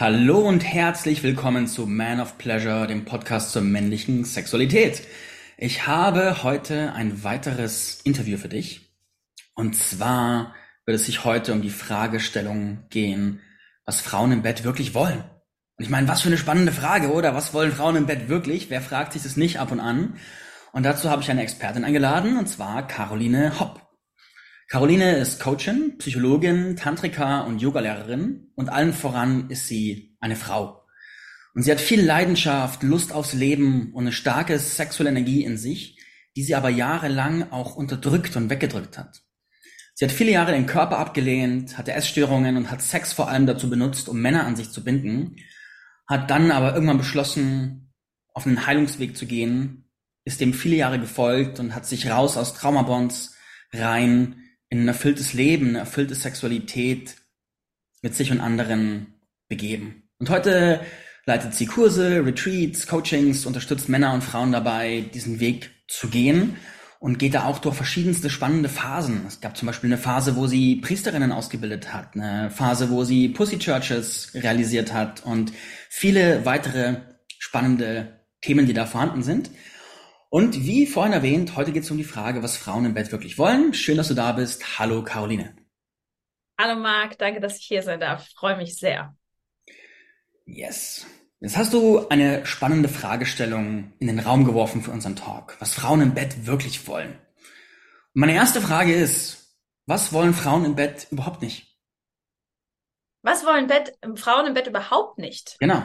Hallo und herzlich willkommen zu Man of Pleasure, dem Podcast zur männlichen Sexualität. Ich habe heute ein weiteres Interview für dich. Und zwar wird es sich heute um die Fragestellung gehen, was Frauen im Bett wirklich wollen. Und ich meine, was für eine spannende Frage, oder? Was wollen Frauen im Bett wirklich? Wer fragt sich das nicht ab und an? Und dazu habe ich eine Expertin eingeladen, und zwar Caroline Hopp. Caroline ist Coachin, Psychologin, Tantrika und Yogalehrerin und allen voran ist sie eine Frau. Und sie hat viel Leidenschaft, Lust aufs Leben und eine starke sexuelle Energie in sich, die sie aber jahrelang auch unterdrückt und weggedrückt hat. Sie hat viele Jahre den Körper abgelehnt, hatte Essstörungen und hat Sex vor allem dazu benutzt, um Männer an sich zu binden, hat dann aber irgendwann beschlossen, auf einen Heilungsweg zu gehen, ist dem viele Jahre gefolgt und hat sich raus aus Traumabonds rein in ein erfülltes Leben, eine erfüllte Sexualität mit sich und anderen begeben. Und heute leitet sie Kurse, Retreats, Coachings, unterstützt Männer und Frauen dabei, diesen Weg zu gehen und geht da auch durch verschiedenste spannende Phasen. Es gab zum Beispiel eine Phase, wo sie Priesterinnen ausgebildet hat, eine Phase, wo sie Pussy Churches realisiert hat und viele weitere spannende Themen, die da vorhanden sind. Und wie vorhin erwähnt, heute geht es um die Frage, was Frauen im Bett wirklich wollen. Schön, dass du da bist. Hallo Caroline. Hallo Marc, danke, dass ich hier sein darf. Ich freue mich sehr. Yes. Jetzt hast du eine spannende Fragestellung in den Raum geworfen für unseren Talk, was Frauen im Bett wirklich wollen. Und meine erste Frage ist, was wollen Frauen im Bett überhaupt nicht? Was wollen Bett, Frauen im Bett überhaupt nicht? Genau.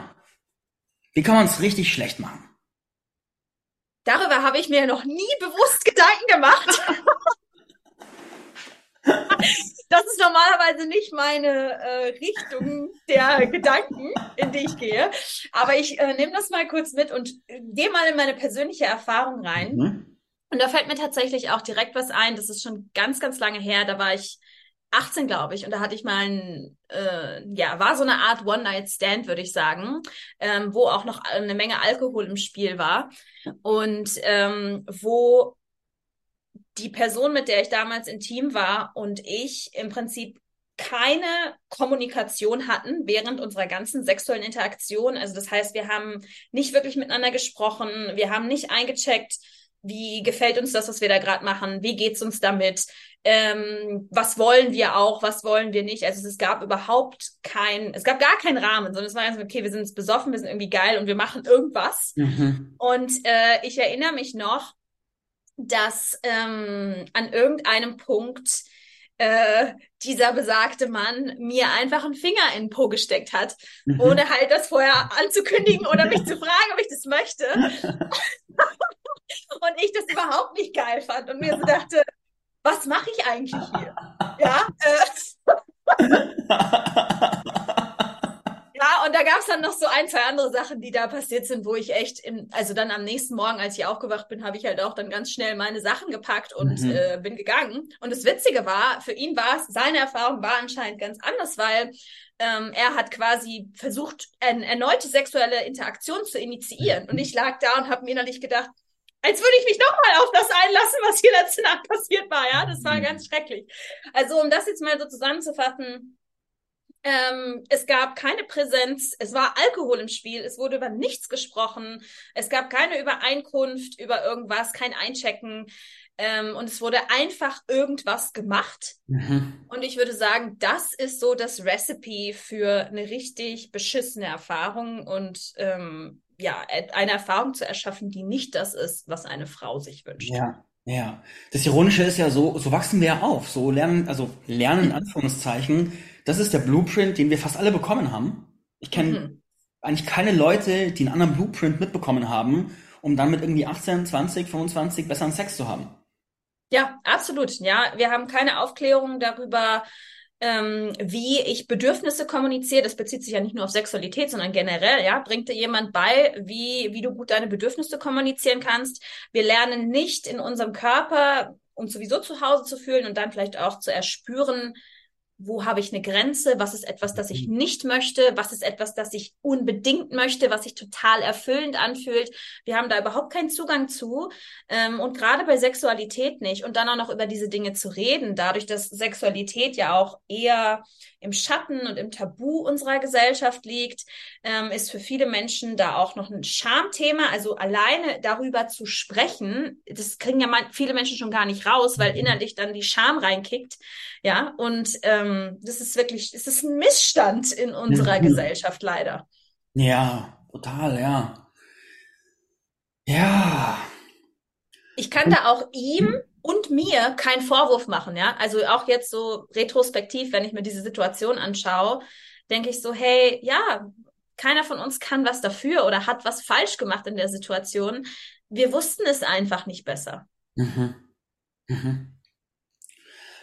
Wie kann man es richtig schlecht machen? Darüber habe ich mir noch nie bewusst Gedanken gemacht. das ist normalerweise nicht meine äh, Richtung der Gedanken, in die ich gehe. Aber ich äh, nehme das mal kurz mit und äh, gehe mal in meine persönliche Erfahrung rein. Mhm. Und da fällt mir tatsächlich auch direkt was ein. Das ist schon ganz, ganz lange her. Da war ich 18, glaube ich. Und da hatte ich mal ein, äh, ja, war so eine Art One-Night-Stand, würde ich sagen, ähm, wo auch noch eine Menge Alkohol im Spiel war. Und ähm, wo die Person, mit der ich damals intim war und ich im Prinzip keine Kommunikation hatten während unserer ganzen sexuellen Interaktion. Also das heißt, wir haben nicht wirklich miteinander gesprochen, wir haben nicht eingecheckt, wie gefällt uns das, was wir da gerade machen? Wie geht's uns damit? Ähm, was wollen wir auch? Was wollen wir nicht? Also es gab überhaupt kein, es gab gar keinen Rahmen, sondern es war einfach, okay, wir sind jetzt besoffen, wir sind irgendwie geil und wir machen irgendwas. Mhm. Und äh, ich erinnere mich noch, dass ähm, an irgendeinem Punkt äh, dieser besagte Mann mir einfach einen Finger in den Po gesteckt hat, mhm. ohne halt das vorher anzukündigen oder mich zu fragen, ob ich das möchte. und ich das überhaupt nicht geil fand und mir so dachte, was mache ich eigentlich hier? Ja, äh, ja, und da gab es dann noch so ein, zwei andere Sachen, die da passiert sind, wo ich echt, in, also dann am nächsten Morgen, als ich aufgewacht bin, habe ich halt auch dann ganz schnell meine Sachen gepackt und mhm. äh, bin gegangen. Und das Witzige war, für ihn war es, seine Erfahrung war anscheinend ganz anders, weil ähm, er hat quasi versucht, eine erneute sexuelle Interaktion zu initiieren. Und ich lag da und habe mir innerlich gedacht, als würde ich mich nochmal auf das einlassen, was hier letzte Nacht passiert war. Ja, das war mhm. ganz schrecklich. Also, um das jetzt mal so zusammenzufassen, ähm, es gab keine Präsenz, es war Alkohol im Spiel, es wurde über nichts gesprochen, es gab keine Übereinkunft über irgendwas, kein Einchecken ähm, und es wurde einfach irgendwas gemacht. Mhm. Und ich würde sagen, das ist so das Recipe für eine richtig beschissene Erfahrung und ähm, ja, eine Erfahrung zu erschaffen, die nicht das ist, was eine Frau sich wünscht. Ja. Ja, das Ironische ist ja so, so wachsen wir ja auf, so lernen, also lernen in Anführungszeichen, das ist der Blueprint, den wir fast alle bekommen haben. Ich kenne mhm. eigentlich keine Leute, die einen anderen Blueprint mitbekommen haben, um dann mit irgendwie 18, 20, 25 besseren Sex zu haben. Ja, absolut. Ja, wir haben keine Aufklärung darüber, ähm, wie ich Bedürfnisse kommuniziere. Das bezieht sich ja nicht nur auf Sexualität, sondern generell. Ja, bringt dir jemand bei, wie wie du gut deine Bedürfnisse kommunizieren kannst. Wir lernen nicht in unserem Körper uns sowieso zu Hause zu fühlen und dann vielleicht auch zu erspüren, wo habe ich eine Grenze, was ist etwas, das ich mhm. nicht möchte, was ist etwas, das ich unbedingt möchte, was sich total erfüllend anfühlt. Wir haben da überhaupt keinen Zugang zu ähm, und gerade bei Sexualität nicht. Und dann auch noch über diese Dinge zu reden, dadurch, dass Sexualität ja auch eher im Schatten und im Tabu unserer Gesellschaft liegt, ähm, ist für viele Menschen da auch noch ein Schamthema. Also alleine darüber zu sprechen, das kriegen ja viele Menschen schon gar nicht raus, weil innerlich dann die Scham reinkickt. Ja, und ähm, das ist wirklich, es ist ein Missstand in unserer mhm. Gesellschaft leider. Ja, total, ja. Ja. Ich kann da auch ihm und mir keinen Vorwurf machen, ja. Also auch jetzt so retrospektiv, wenn ich mir diese Situation anschaue, denke ich so, hey, ja, keiner von uns kann was dafür oder hat was falsch gemacht in der Situation. Wir wussten es einfach nicht besser. Mhm. Mhm.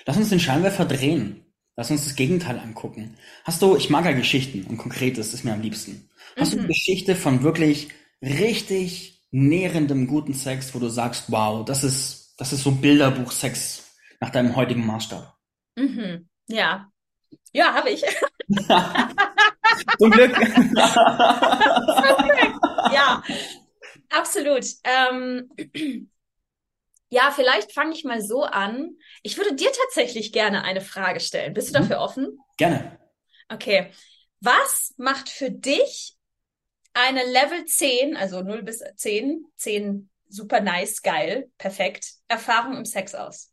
Lass uns den Scheinwerfer drehen. Lass uns das Gegenteil angucken. Hast du, ich mag ja Geschichten und Konkretes ist mir am liebsten. Hast mhm. du eine Geschichte von wirklich richtig nährendem guten Sex, wo du sagst, wow, das ist, das ist so Bilderbuch-Sex nach deinem heutigen Maßstab? Mhm. Ja. Ja, habe ich. Zum Glück. Zum Glück. Ja, absolut. Ähm, ja, vielleicht fange ich mal so an. Ich würde dir tatsächlich gerne eine Frage stellen. Bist du mhm. dafür offen? Gerne. Okay. Was macht für dich eine Level 10, also 0 bis 10, 10 super nice, geil, perfekt, Erfahrung im Sex aus?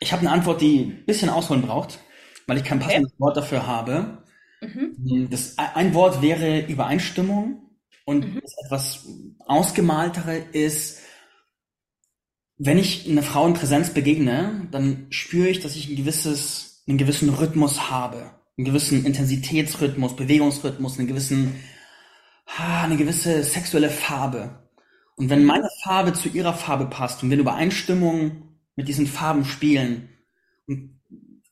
Ich habe eine Antwort, die ein bisschen ausholen braucht, weil ich kein passendes okay. Wort dafür habe. Mhm. Das, ein Wort wäre Übereinstimmung. Und mhm. das etwas ausgemaltere ist, wenn ich einer Frau in Präsenz begegne, dann spüre ich, dass ich ein gewisses, einen gewissen Rhythmus habe, einen gewissen Intensitätsrhythmus, Bewegungsrhythmus, einen gewissen, eine gewisse sexuelle Farbe. Und wenn meine Farbe zu ihrer Farbe passt und wir in Übereinstimmung mit diesen Farben spielen und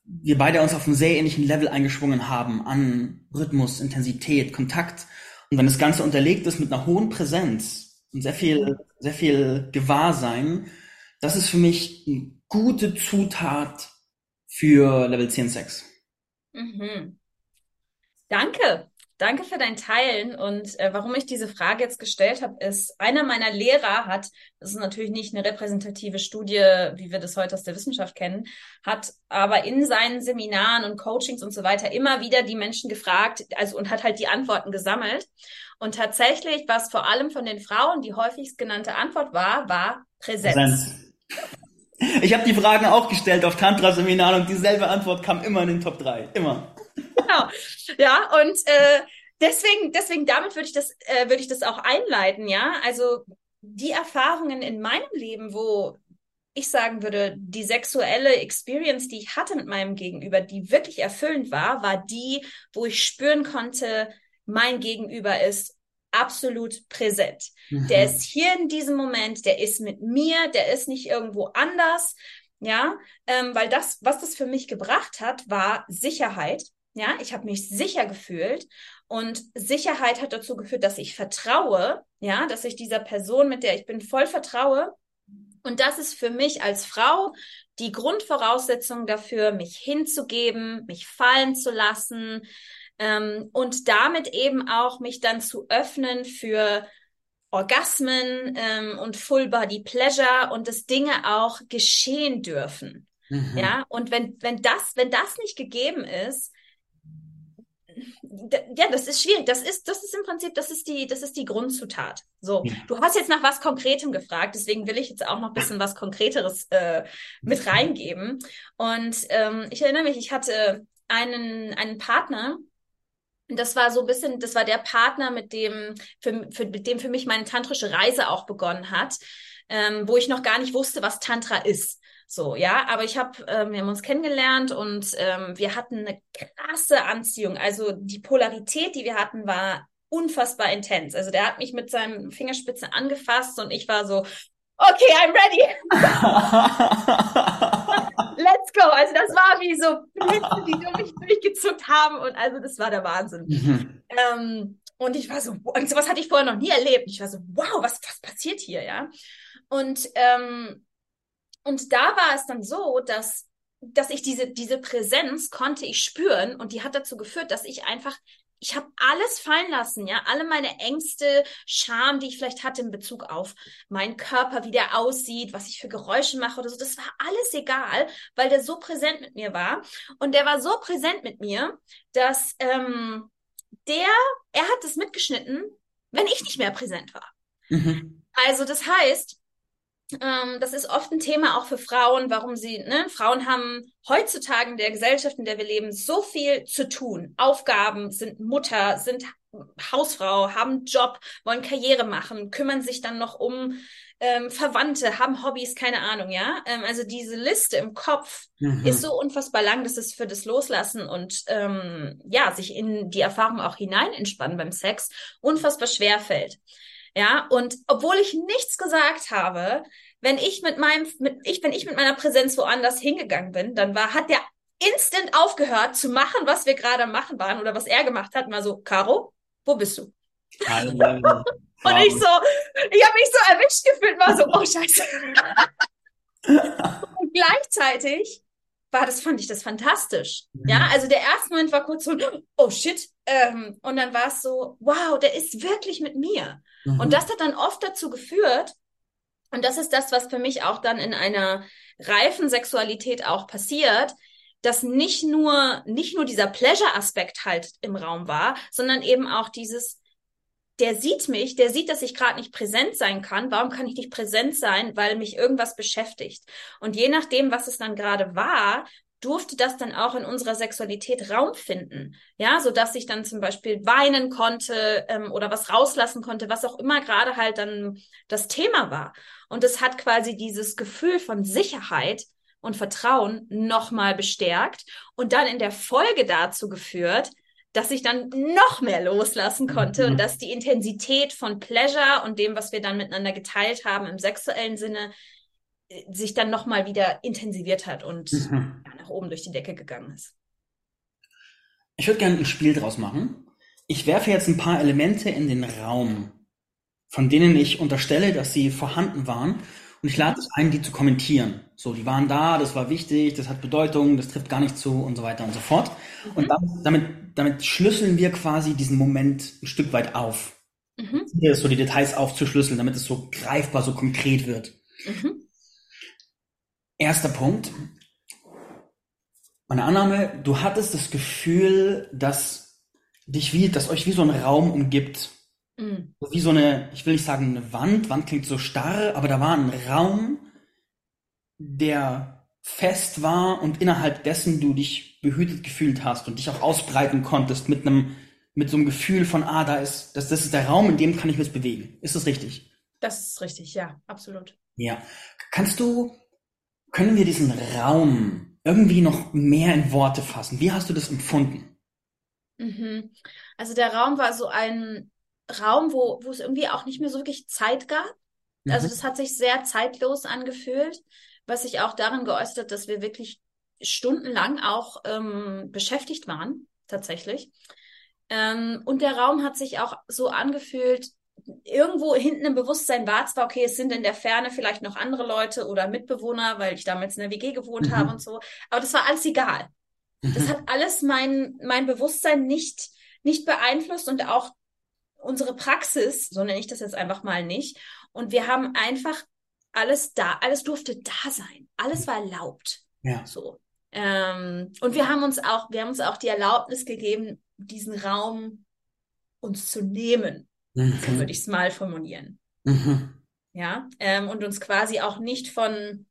wir beide uns auf einem sehr ähnlichen Level eingeschwungen haben an Rhythmus, Intensität, Kontakt und wenn das Ganze unterlegt ist mit einer hohen Präsenz und sehr viel, sehr viel Gewahrsein, das ist für mich eine gute Zutat für Level 10 Sex. Mhm. Danke. Danke für dein Teilen. Und äh, warum ich diese Frage jetzt gestellt habe, ist, einer meiner Lehrer hat, das ist natürlich nicht eine repräsentative Studie, wie wir das heute aus der Wissenschaft kennen, hat aber in seinen Seminaren und Coachings und so weiter immer wieder die Menschen gefragt, also und hat halt die Antworten gesammelt. Und tatsächlich, was vor allem von den Frauen die häufigst genannte Antwort war, war Präsenz. Präsenz. Ich habe die Fragen auch gestellt auf Tantra-Seminaren und dieselbe Antwort kam immer in den Top 3. Immer. Genau. Ja, und äh, deswegen, deswegen damit würde ich das, äh, würde ich das auch einleiten, ja. Also die Erfahrungen in meinem Leben, wo ich sagen würde, die sexuelle Experience, die ich hatte mit meinem Gegenüber, die wirklich erfüllend war, war die, wo ich spüren konnte, mein Gegenüber ist absolut präsent. Mhm. Der ist hier in diesem Moment, der ist mit mir, der ist nicht irgendwo anders. Ja, ähm, weil das, was das für mich gebracht hat, war Sicherheit. Ja, ich habe mich sicher gefühlt und Sicherheit hat dazu geführt, dass ich vertraue, ja, dass ich dieser Person, mit der ich bin, voll vertraue. Und das ist für mich als Frau die Grundvoraussetzung dafür, mich hinzugeben, mich fallen zu lassen, ähm, und damit eben auch mich dann zu öffnen für Orgasmen ähm, und Full Body Pleasure und dass Dinge auch geschehen dürfen. Mhm. Ja, und wenn, wenn das, wenn das nicht gegeben ist, ja, das ist schwierig. Das ist, das ist im Prinzip, das ist die, das ist die Grundzutat. So, du hast jetzt nach was Konkretem gefragt, deswegen will ich jetzt auch noch ein bisschen was Konkreteres äh, mit reingeben. Und ähm, ich erinnere mich, ich hatte einen, einen Partner, das war so ein bisschen, das war der Partner, mit dem für, für, mit dem für mich meine tantrische Reise auch begonnen hat, ähm, wo ich noch gar nicht wusste, was Tantra ist. So, ja, aber ich habe, ähm, wir haben uns kennengelernt und ähm, wir hatten eine krasse Anziehung. Also die Polarität, die wir hatten, war unfassbar intens. Also der hat mich mit seinem Fingerspitze angefasst und ich war so, okay, I'm ready. Let's go. Also das war wie so Blitze, die durch mich durchgezuckt haben und also das war der Wahnsinn. Mhm. Ähm, und ich war so, und sowas hatte ich vorher noch nie erlebt. Ich war so, wow, was, was passiert hier, ja? Und, ähm, und da war es dann so, dass dass ich diese, diese Präsenz konnte ich spüren und die hat dazu geführt, dass ich einfach ich habe alles fallen lassen, ja, alle meine Ängste, Scham, die ich vielleicht hatte in Bezug auf meinen Körper, wie der aussieht, was ich für Geräusche mache oder so, das war alles egal, weil der so präsent mit mir war und der war so präsent mit mir, dass ähm, der, er hat es mitgeschnitten, wenn ich nicht mehr präsent war. Mhm. Also das heißt, ähm, das ist oft ein Thema auch für Frauen, warum sie, ne, Frauen haben heutzutage in der Gesellschaft, in der wir leben, so viel zu tun. Aufgaben, sind Mutter, sind Hausfrau, haben Job, wollen Karriere machen, kümmern sich dann noch um ähm, Verwandte, haben Hobbys, keine Ahnung, ja. Ähm, also diese Liste im Kopf mhm. ist so unfassbar lang, dass es für das Loslassen und ähm, ja, sich in die Erfahrung auch hinein entspannen beim Sex unfassbar schwer fällt. Ja, und obwohl ich nichts gesagt habe, wenn ich mit meinem, mit, ich, wenn ich mit meiner Präsenz woanders hingegangen bin, dann war, hat der instant aufgehört zu machen, was wir gerade machen waren oder was er gemacht hat, mal so, Caro, wo bist du? Hallo. und ich so, ich habe mich so erwischt gefühlt, war so, oh Scheiße. und gleichzeitig war das, fand ich das fantastisch. Mhm. Ja, also der erste Moment war kurz so, oh shit. Ähm, und dann war es so, wow, der ist wirklich mit mir. Mhm. Und das hat dann oft dazu geführt, und das ist das, was für mich auch dann in einer reifen Sexualität auch passiert, dass nicht nur, nicht nur dieser Pleasure-Aspekt halt im Raum war, sondern eben auch dieses, der sieht mich, der sieht, dass ich gerade nicht präsent sein kann. Warum kann ich nicht präsent sein? Weil mich irgendwas beschäftigt. Und je nachdem, was es dann gerade war, durfte das dann auch in unserer Sexualität Raum finden. Ja, so dass ich dann zum Beispiel weinen konnte ähm, oder was rauslassen konnte, was auch immer gerade halt dann das Thema war. Und es hat quasi dieses Gefühl von Sicherheit und Vertrauen nochmal bestärkt und dann in der Folge dazu geführt, dass ich dann noch mehr loslassen konnte mhm. und dass die Intensität von Pleasure und dem, was wir dann miteinander geteilt haben im sexuellen Sinne, sich dann nochmal wieder intensiviert hat und mhm. nach oben durch die Decke gegangen ist. Ich würde gerne ein Spiel draus machen. Ich werfe jetzt ein paar Elemente in den Raum, von denen ich unterstelle, dass sie vorhanden waren. Und ich lade es ein, die zu kommentieren. So, die waren da, das war wichtig, das hat Bedeutung, das trifft gar nicht zu und so weiter und so fort. Mhm. Und damit, damit, schlüsseln wir quasi diesen Moment ein Stück weit auf. Mhm. Hier so die Details aufzuschlüsseln, damit es so greifbar, so konkret wird. Mhm. Erster Punkt. Meine Annahme, du hattest das Gefühl, dass dich wie, dass euch wie so ein Raum umgibt. Mhm. Wie so eine, ich will nicht sagen eine Wand, Wand klingt so starr, aber da war ein Raum, der fest war und innerhalb dessen du dich behütet gefühlt hast und dich auch ausbreiten konntest mit einem, mit so einem Gefühl von, ah, da ist, das, das ist der Raum, in dem kann ich mich bewegen. Ist das richtig? Das ist richtig, ja, absolut. Ja. Kannst du können wir diesen Raum irgendwie noch mehr in Worte fassen? Wie hast du das empfunden? Mhm. Also der Raum war so ein Raum, wo, wo es irgendwie auch nicht mehr so wirklich Zeit gab. Also mhm. das hat sich sehr zeitlos angefühlt, was sich auch darin geäußert hat, dass wir wirklich stundenlang auch ähm, beschäftigt waren, tatsächlich. Ähm, und der Raum hat sich auch so angefühlt, irgendwo hinten im Bewusstsein war zwar, okay, es sind in der Ferne vielleicht noch andere Leute oder Mitbewohner, weil ich damals in der WG gewohnt mhm. habe und so, aber das war alles egal. Mhm. Das hat alles mein, mein Bewusstsein nicht, nicht beeinflusst und auch unsere Praxis, so nenne ich das jetzt einfach mal nicht. Und wir haben einfach alles da, alles durfte da sein. Alles war erlaubt. Ja. So. Ähm, und wir haben uns auch, wir haben uns auch die Erlaubnis gegeben, diesen Raum uns zu nehmen. Mhm. So würde ich es mal formulieren. Mhm. Ja, ähm, und uns quasi auch nicht von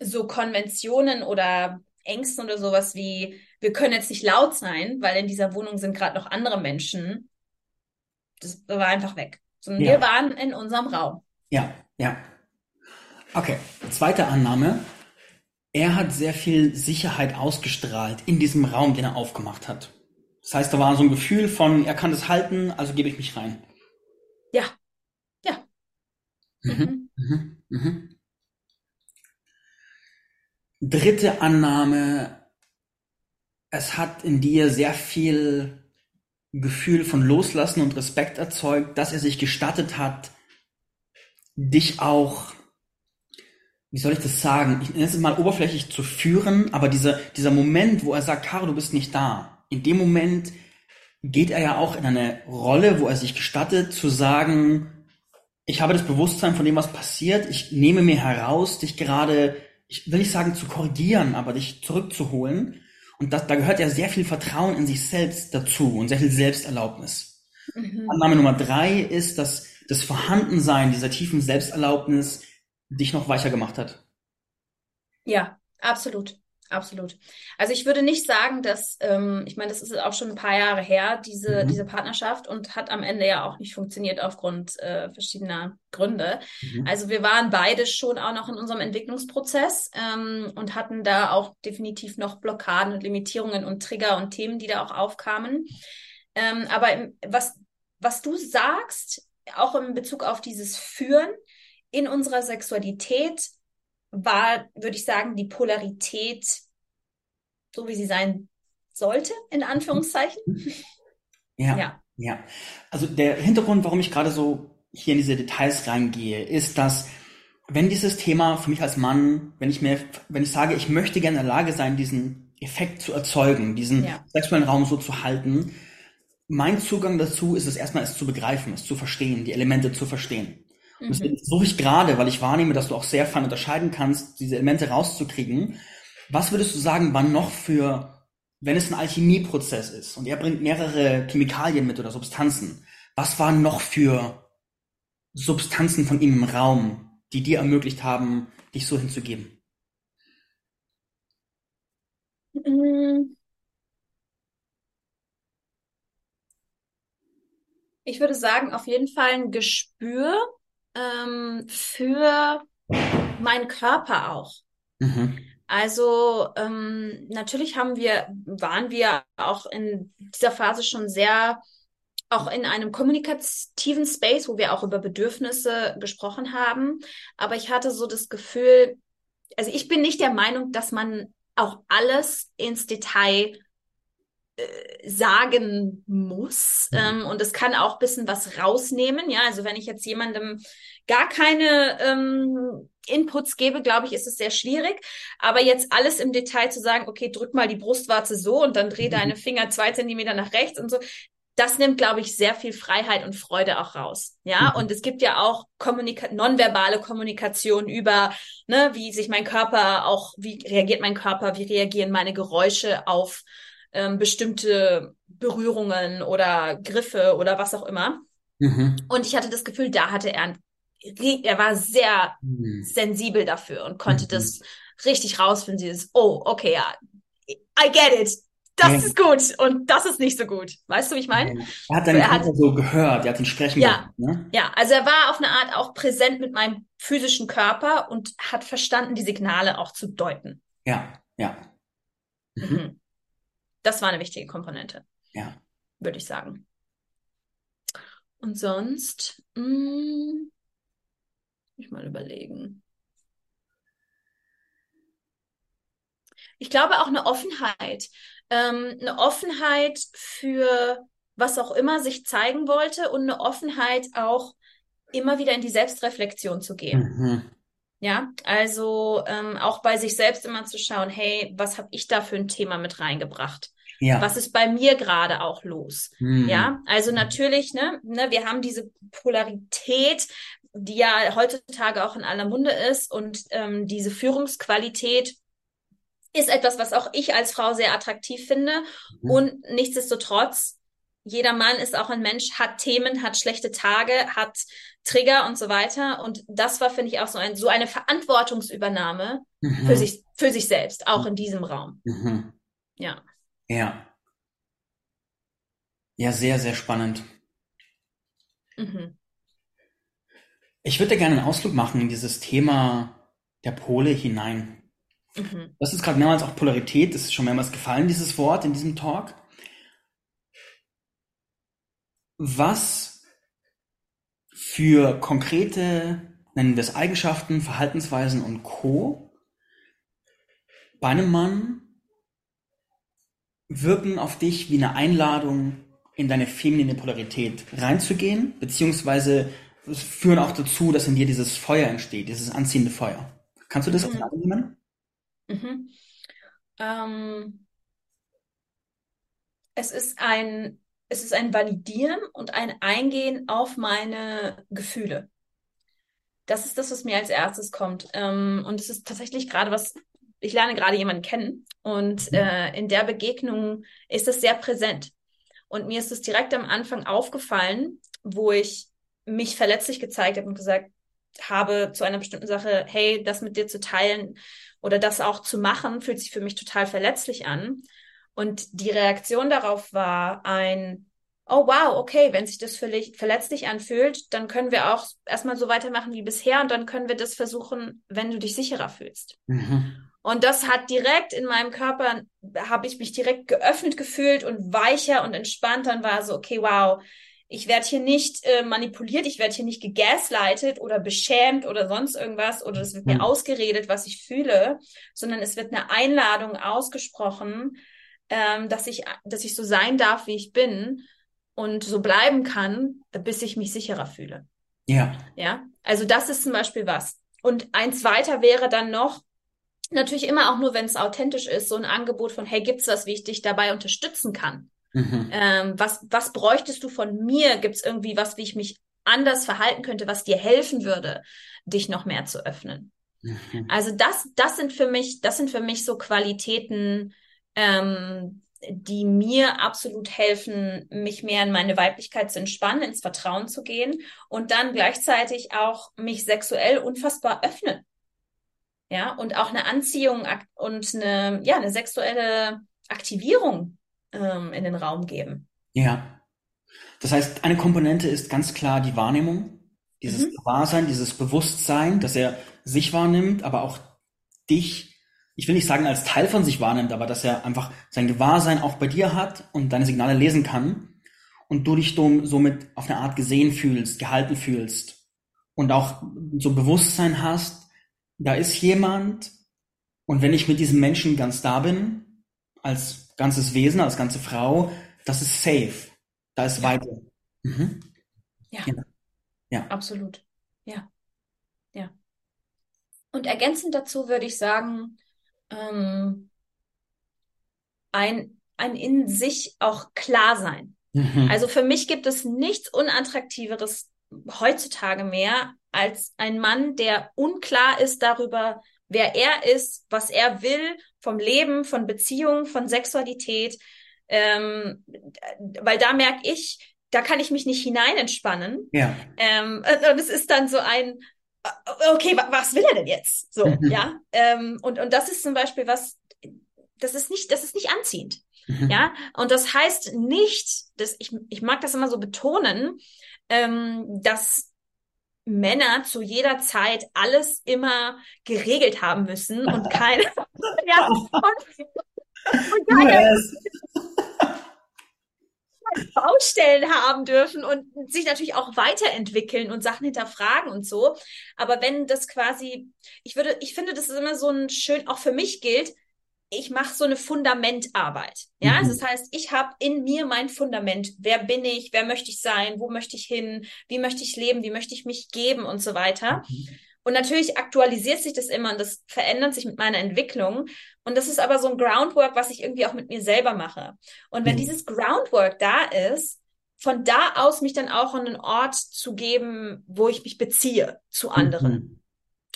so Konventionen oder Ängsten oder sowas wie, wir können jetzt nicht laut sein, weil in dieser Wohnung sind gerade noch andere Menschen. Das war einfach weg. Sondern ja. wir waren in unserem Raum. Ja, ja. Okay, zweite Annahme. Er hat sehr viel Sicherheit ausgestrahlt in diesem Raum, den er aufgemacht hat. Das heißt, da war so ein Gefühl von, er kann das halten, also gebe ich mich rein. Ja. Ja. Mhm. Mhm. Mhm. Dritte Annahme, es hat in dir sehr viel Gefühl von Loslassen und Respekt erzeugt, dass er sich gestattet hat, dich auch wie soll ich das sagen? Ich nenne es mal oberflächlich zu führen, aber dieser, dieser Moment, wo er sagt, Caro, du bist nicht da. In dem Moment geht er ja auch in eine Rolle, wo er sich gestattet zu sagen, ich habe das Bewusstsein von dem, was passiert. Ich nehme mir heraus, dich gerade, ich will nicht sagen zu korrigieren, aber dich zurückzuholen. Und das, da gehört ja sehr viel Vertrauen in sich selbst dazu und sehr viel Selbsterlaubnis. Mhm. Annahme Nummer drei ist, dass das Vorhandensein dieser tiefen Selbsterlaubnis dich noch weicher gemacht hat. Ja, absolut. Absolut. Also ich würde nicht sagen, dass, ähm, ich meine, das ist auch schon ein paar Jahre her, diese, mhm. diese Partnerschaft und hat am Ende ja auch nicht funktioniert aufgrund äh, verschiedener Gründe. Mhm. Also wir waren beide schon auch noch in unserem Entwicklungsprozess ähm, und hatten da auch definitiv noch Blockaden und Limitierungen und Trigger und Themen, die da auch aufkamen. Ähm, aber im, was, was du sagst, auch in Bezug auf dieses Führen in unserer Sexualität, war, würde ich sagen, die Polarität so, wie sie sein sollte, in Anführungszeichen. Ja, ja. ja. Also der Hintergrund, warum ich gerade so hier in diese Details reingehe, ist, dass wenn dieses Thema für mich als Mann, wenn ich mir, wenn ich sage, ich möchte gerne in der Lage sein, diesen Effekt zu erzeugen, diesen ja. sexuellen Raum so zu halten, mein Zugang dazu ist es erstmal, es zu begreifen, es zu verstehen, die Elemente zu verstehen. Deswegen suche ich gerade, weil ich wahrnehme, dass du auch sehr fein unterscheiden kannst, diese Elemente rauszukriegen. Was würdest du sagen, wann noch für, wenn es ein Alchemieprozess ist und er bringt mehrere Chemikalien mit oder Substanzen, was waren noch für Substanzen von ihm im Raum, die dir ermöglicht haben, dich so hinzugeben? Ich würde sagen, auf jeden Fall ein Gespür ähm, für meinen Körper auch. Mhm. Also ähm, natürlich haben wir, waren wir auch in dieser Phase schon sehr auch in einem kommunikativen Space, wo wir auch über Bedürfnisse gesprochen haben. Aber ich hatte so das Gefühl, also ich bin nicht der Meinung, dass man auch alles ins Detail äh, sagen muss. Mhm. Ähm, und es kann auch bisschen was rausnehmen. Ja, also wenn ich jetzt jemandem gar keine ähm, Inputs gebe, glaube ich, ist es sehr schwierig. Aber jetzt alles im Detail zu sagen, okay, drück mal die Brustwarze so und dann dreh mhm. deine Finger zwei Zentimeter nach rechts und so, das nimmt, glaube ich, sehr viel Freiheit und Freude auch raus. Ja, mhm. und es gibt ja auch Kommunika nonverbale Kommunikation über, ne, wie sich mein Körper auch, wie reagiert mein Körper, wie reagieren meine Geräusche auf ähm, bestimmte Berührungen oder Griffe oder was auch immer. Mhm. Und ich hatte das Gefühl, da hatte er, er war sehr mhm. sensibel dafür und konnte mhm. das richtig rausfinden, dieses, oh, okay, ja, I get it. Das ja. ist gut und das ist nicht so gut. Weißt du, wie ich meine? Er hat deinen er hat, so gehört, er hat ihn sprechen ja, gehört. Ne? Ja, also er war auf eine Art auch präsent mit meinem physischen Körper und hat verstanden, die Signale auch zu deuten. Ja, ja. Mhm. Das war eine wichtige Komponente. Ja. Würde ich sagen. Und sonst, mh, hm, ich mal überlegen. Ich glaube auch eine Offenheit. Ähm, eine Offenheit für was auch immer sich zeigen wollte und eine Offenheit auch immer wieder in die Selbstreflexion zu gehen. Mhm. Ja, also ähm, auch bei sich selbst immer zu schauen, hey, was habe ich da für ein Thema mit reingebracht? Ja. Was ist bei mir gerade auch los? Mhm. Ja, also natürlich, ne, ne, wir haben diese Polarität, die ja heutzutage auch in aller Munde ist und ähm, diese Führungsqualität ist etwas, was auch ich als Frau sehr attraktiv finde. Mhm. Und nichtsdestotrotz, jeder Mann ist auch ein Mensch, hat Themen, hat schlechte Tage, hat Trigger und so weiter. Und das war, finde ich, auch so, ein, so eine Verantwortungsübernahme mhm. für, sich, für sich selbst, auch in diesem Raum. Mhm. Ja. Ja. Ja, sehr, sehr spannend. Mhm. Ich würde gerne einen Ausflug machen in dieses Thema der Pole hinein. Mhm. Das ist gerade mehrmals auch Polarität, das ist schon mehrmals gefallen, dieses Wort in diesem Talk. Was für konkrete, nennen wir es Eigenschaften, Verhaltensweisen und Co. bei einem Mann wirken auf dich wie eine Einladung, in deine feminine Polarität reinzugehen, beziehungsweise führen auch dazu, dass in dir dieses Feuer entsteht, dieses anziehende Feuer. Kannst du das mhm. nehmen? Mhm. Ähm, es ist ein, es ist ein Validieren und ein Eingehen auf meine Gefühle. Das ist das, was mir als erstes kommt. Ähm, und es ist tatsächlich gerade was, ich lerne gerade jemanden kennen und äh, in der Begegnung ist es sehr präsent. Und mir ist es direkt am Anfang aufgefallen, wo ich mich verletzlich gezeigt habe und gesagt habe zu einer bestimmten Sache, hey, das mit dir zu teilen oder das auch zu machen, fühlt sich für mich total verletzlich an. Und die Reaktion darauf war ein, oh wow, okay, wenn sich das völlig verletzlich anfühlt, dann können wir auch erstmal so weitermachen wie bisher und dann können wir das versuchen, wenn du dich sicherer fühlst. Mhm. Und das hat direkt in meinem Körper, habe ich mich direkt geöffnet gefühlt und weicher und entspannter und war so, okay, wow, ich werde hier nicht äh, manipuliert, ich werde hier nicht gegaslightet oder beschämt oder sonst irgendwas oder es wird mir mhm. ausgeredet, was ich fühle, sondern es wird eine Einladung ausgesprochen, ähm, dass ich, dass ich so sein darf, wie ich bin und so bleiben kann, bis ich mich sicherer fühle. Ja. Ja. Also das ist zum Beispiel was. Und eins weiter wäre dann noch, natürlich immer auch nur, wenn es authentisch ist, so ein Angebot von, hey, gibt's was, wie ich dich dabei unterstützen kann? Mhm. Ähm, was, was bräuchtest du von mir? Gibt es irgendwie was, wie ich mich anders verhalten könnte, was dir helfen würde, dich noch mehr zu öffnen? Mhm. Also das, das sind für mich, das sind für mich so Qualitäten, ähm, die mir absolut helfen, mich mehr in meine Weiblichkeit zu entspannen, ins Vertrauen zu gehen und dann gleichzeitig auch mich sexuell unfassbar öffnen. Ja, und auch eine Anziehung und eine, ja, eine sexuelle Aktivierung ähm, in den Raum geben. Ja. Das heißt, eine Komponente ist ganz klar die Wahrnehmung, dieses mhm. Gewahrsein, dieses Bewusstsein, dass er sich wahrnimmt, aber auch dich, ich will nicht sagen als Teil von sich wahrnimmt, aber dass er einfach sein Gewahrsein auch bei dir hat und deine Signale lesen kann und du dich somit auf eine Art gesehen fühlst, gehalten fühlst und auch so Bewusstsein hast, da ist jemand und wenn ich mit diesem Menschen ganz da bin, als ganzes Wesen, als ganze Frau, das ist safe. Da ist ja. weiter. Mhm. Ja. ja. ja. Absolut. Ja. Ja. Und ergänzend dazu würde ich sagen, ähm, ein, ein in sich auch klar sein. Mhm. Also für mich gibt es nichts Unattraktiveres heutzutage mehr als ein Mann, der unklar ist darüber, wer er ist, was er will vom Leben, von Beziehungen, von Sexualität. Ähm, weil da merke ich, da kann ich mich nicht hinein entspannen. Ja. Ähm, und es ist dann so ein, okay, was will er denn jetzt? So, mhm. ja. Ähm, und, und das ist zum Beispiel was, das ist nicht, das ist nicht anziehend. Mhm. Ja. Und das heißt nicht, dass ich, ich mag das immer so betonen, ähm, dass Männer zu jeder Zeit alles immer geregelt haben müssen und keine, ja, und, und keine Baustellen haben dürfen und sich natürlich auch weiterentwickeln und Sachen hinterfragen und so. Aber wenn das quasi, ich würde, ich finde, das ist immer so ein schön, auch für mich gilt, ich mache so eine Fundamentarbeit. Ja, mhm. also das heißt, ich habe in mir mein Fundament. Wer bin ich? Wer möchte ich sein? Wo möchte ich hin? Wie möchte ich leben? Wie möchte ich mich geben und so weiter? Mhm. Und natürlich aktualisiert sich das immer und das verändert sich mit meiner Entwicklung. Und das ist aber so ein Groundwork, was ich irgendwie auch mit mir selber mache. Und wenn mhm. dieses Groundwork da ist, von da aus mich dann auch an einen Ort zu geben, wo ich mich beziehe zu anderen. Mhm.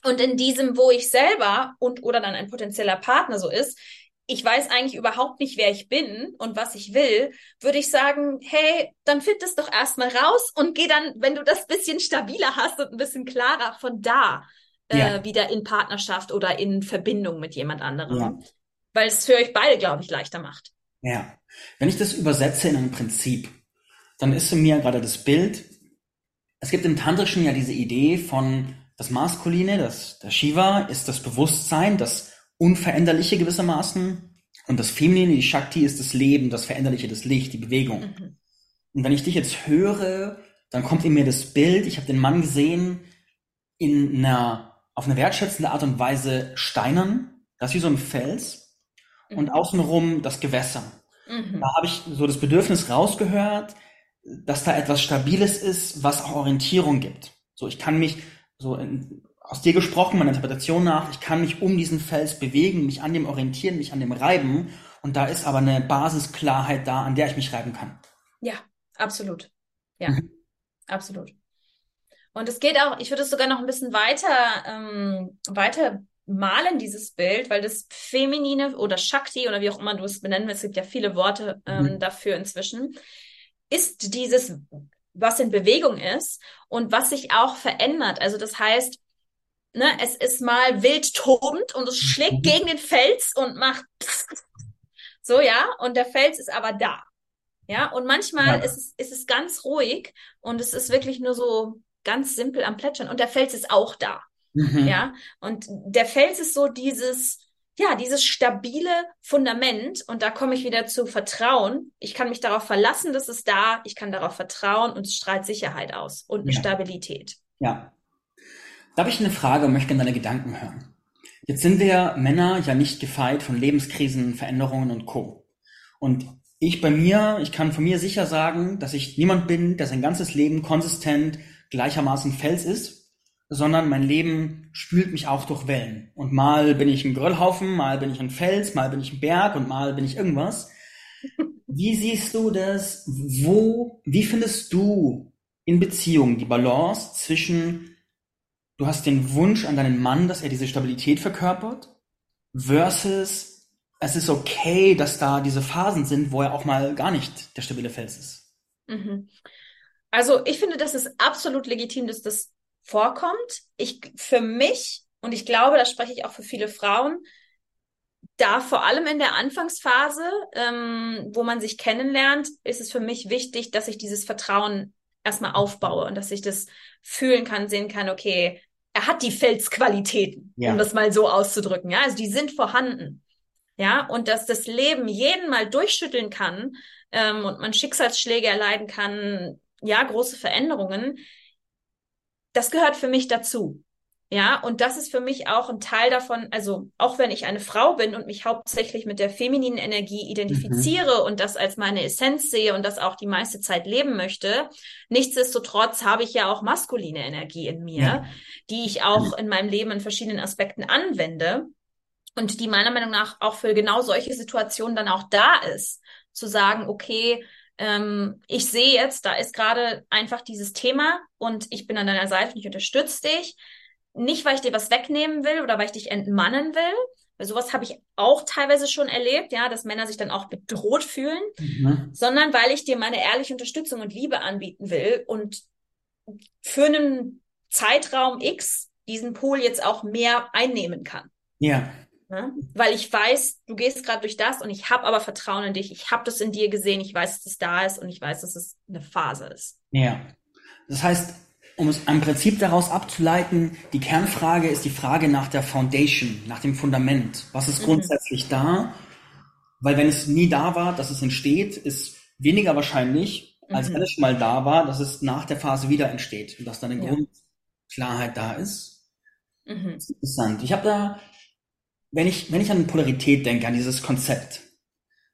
Und in diesem, wo ich selber und oder dann ein potenzieller Partner so ist, ich weiß eigentlich überhaupt nicht, wer ich bin und was ich will, würde ich sagen, hey, dann find es doch erstmal raus und geh dann, wenn du das bisschen stabiler hast und ein bisschen klarer, von da äh, ja. wieder in Partnerschaft oder in Verbindung mit jemand anderem. Ja. Weil es für euch beide, glaube ich, leichter macht. Ja. Wenn ich das übersetze in ein Prinzip, dann ist für mir gerade das Bild, es gibt im Tantrischen ja diese Idee von das Maskuline, das, der Shiva, ist das Bewusstsein, das Unveränderliche gewissermaßen. Und das Feminine, die Shakti, ist das Leben, das Veränderliche, das Licht, die Bewegung. Mhm. Und wenn ich dich jetzt höre, dann kommt in mir das Bild, ich habe den Mann gesehen, in einer, auf eine wertschätzende Art und Weise steinern, das ist wie so ein Fels, mhm. und außenrum das Gewässer. Mhm. Da habe ich so das Bedürfnis rausgehört, dass da etwas Stabiles ist, was auch Orientierung gibt. So, ich kann mich so in, aus dir gesprochen, meiner Interpretation nach, ich kann mich um diesen Fels bewegen, mich an dem orientieren, mich an dem reiben. Und da ist aber eine Basisklarheit da, an der ich mich reiben kann. Ja, absolut. Ja, mhm. absolut. Und es geht auch, ich würde es sogar noch ein bisschen weiter, ähm, weiter malen, dieses Bild, weil das Feminine oder Shakti oder wie auch immer du es benennen willst, es gibt ja viele Worte ähm, mhm. dafür inzwischen, ist dieses, was in Bewegung ist und was sich auch verändert. Also das heißt, ne, es ist mal wild tobend und es schlägt mhm. gegen den Fels und macht so, ja, und der Fels ist aber da. Ja, und manchmal ja. ist, es, ist es ganz ruhig und es ist wirklich nur so ganz simpel am Plätschern und der Fels ist auch da. Mhm. Ja, und der Fels ist so dieses, ja, dieses stabile Fundament und da komme ich wieder zu Vertrauen. Ich kann mich darauf verlassen, dass es da, ich kann darauf vertrauen und es strahlt Sicherheit aus und eine ja. Stabilität. Ja, da habe ich eine Frage und möchte gerne deine Gedanken hören. Jetzt sind wir Männer ja nicht gefeit von Lebenskrisen, Veränderungen und Co. Und ich bei mir, ich kann von mir sicher sagen, dass ich niemand bin, der sein ganzes Leben konsistent gleichermaßen Fels ist, sondern mein Leben spült mich auch durch Wellen. Und mal bin ich ein Gröllhaufen, mal bin ich ein Fels, mal bin ich ein Berg und mal bin ich irgendwas. Wie siehst du das? Wo, wie findest du in Beziehungen die Balance zwischen du hast den Wunsch an deinen Mann, dass er diese Stabilität verkörpert, versus es ist okay, dass da diese Phasen sind, wo er auch mal gar nicht der stabile Fels ist. Mhm. Also ich finde, das ist absolut legitim, dass das vorkommt. Ich für mich und ich glaube, da spreche ich auch für viele Frauen, da vor allem in der Anfangsphase, ähm, wo man sich kennenlernt, ist es für mich wichtig, dass ich dieses Vertrauen erstmal aufbaue und dass ich das fühlen kann, sehen kann, okay, er hat die Felsqualitäten, ja. um das mal so auszudrücken. Ja, also die sind vorhanden. Ja, und dass das Leben jeden mal durchschütteln kann ähm, und man Schicksalsschläge erleiden kann, ja, große Veränderungen, das gehört für mich dazu. Ja, und das ist für mich auch ein Teil davon, also auch wenn ich eine Frau bin und mich hauptsächlich mit der femininen Energie identifiziere mhm. und das als meine Essenz sehe und das auch die meiste Zeit leben möchte, nichtsdestotrotz habe ich ja auch maskuline Energie in mir, ja. die ich auch in meinem Leben in verschiedenen Aspekten anwende und die meiner Meinung nach auch für genau solche Situationen dann auch da ist, zu sagen, okay, ähm, ich sehe jetzt, da ist gerade einfach dieses Thema und ich bin an deiner Seite und ich unterstütze dich nicht, weil ich dir was wegnehmen will oder weil ich dich entmannen will, weil sowas habe ich auch teilweise schon erlebt, ja, dass Männer sich dann auch bedroht fühlen, mhm. sondern weil ich dir meine ehrliche Unterstützung und Liebe anbieten will und für einen Zeitraum X diesen Pool jetzt auch mehr einnehmen kann. Ja. Ja? Weil ich weiß, du gehst gerade durch das und ich habe aber Vertrauen in dich. Ich habe das in dir gesehen. Ich weiß, dass es da ist und ich weiß, dass es eine Phase ist. Ja. Das heißt, um es im Prinzip daraus abzuleiten, die Kernfrage ist die Frage nach der Foundation, nach dem Fundament. Was ist mhm. grundsätzlich mhm. da? Weil wenn es nie da war, dass es entsteht, ist weniger wahrscheinlich, als mhm. wenn es schon mal da war, dass es nach der Phase wieder entsteht und dass dann eine ja. Grundklarheit da ist. Mhm. Das ist interessant. Ich habe da, wenn ich, wenn ich an Polarität denke, an dieses Konzept,